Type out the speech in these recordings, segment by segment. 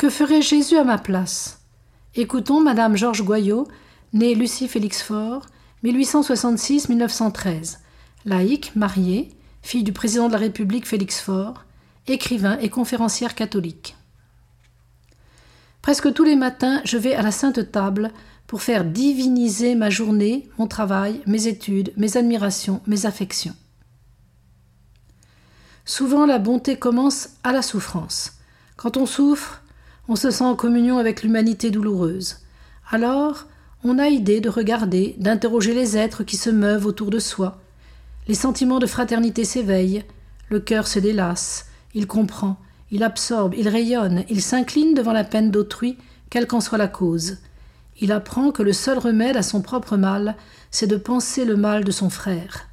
Que ferait Jésus à ma place? Écoutons Madame Georges Goyot, née Lucie Félix Faure, 1866-1913, laïque, mariée, fille du président de la République Félix Faure, écrivain et conférencière catholique. Presque tous les matins, je vais à la Sainte Table pour faire diviniser ma journée, mon travail, mes études, mes admirations, mes affections. Souvent la bonté commence à la souffrance. Quand on souffre, on se sent en communion avec l'humanité douloureuse. Alors, on a idée de regarder, d'interroger les êtres qui se meuvent autour de soi. Les sentiments de fraternité s'éveillent, le cœur se délasse, il comprend, il absorbe, il rayonne, il s'incline devant la peine d'autrui, quelle qu'en soit la cause. Il apprend que le seul remède à son propre mal, c'est de penser le mal de son frère.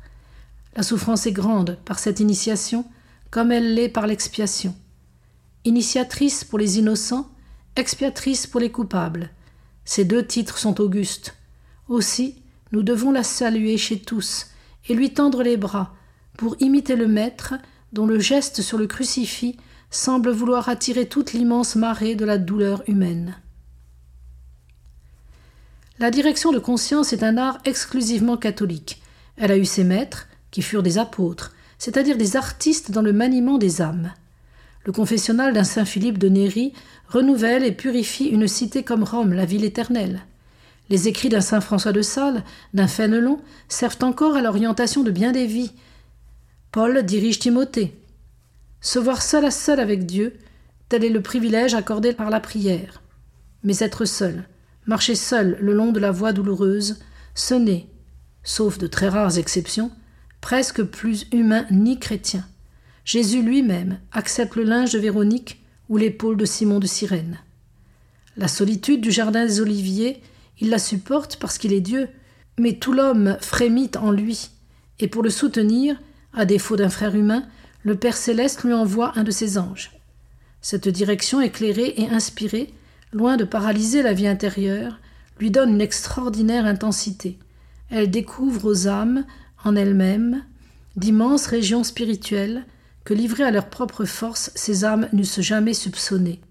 La souffrance est grande par cette initiation, comme elle l'est par l'expiation. Initiatrice pour les innocents, expiatrice pour les coupables. Ces deux titres sont augustes. Aussi, nous devons la saluer chez tous et lui tendre les bras pour imiter le Maître dont le geste sur le crucifix semble vouloir attirer toute l'immense marée de la douleur humaine. La direction de conscience est un art exclusivement catholique. Elle a eu ses maîtres, qui furent des apôtres, c'est-à-dire des artistes dans le maniement des âmes. Le confessionnal d'un Saint Philippe de Néry renouvelle et purifie une cité comme Rome, la ville éternelle. Les écrits d'un Saint François de Sales, d'un Fénelon, servent encore à l'orientation de bien des vies. Paul dirige Timothée. Se voir seul à seul avec Dieu, tel est le privilège accordé par la prière. Mais être seul, marcher seul le long de la voie douloureuse, ce n'est, sauf de très rares exceptions, presque plus humain ni chrétien. Jésus lui-même accepte le linge de Véronique ou l'épaule de Simon de Cyrène. La solitude du jardin des Oliviers, il la supporte parce qu'il est Dieu, mais tout l'homme frémit en lui, et pour le soutenir, à défaut d'un frère humain, le Père céleste lui envoie un de ses anges. Cette direction éclairée et inspirée, loin de paralyser la vie intérieure, lui donne une extraordinaire intensité. Elle découvre aux âmes en elles-mêmes d'immenses régions spirituelles que, livrées à leur propre force, ces âmes n'eussent jamais soupçonnées.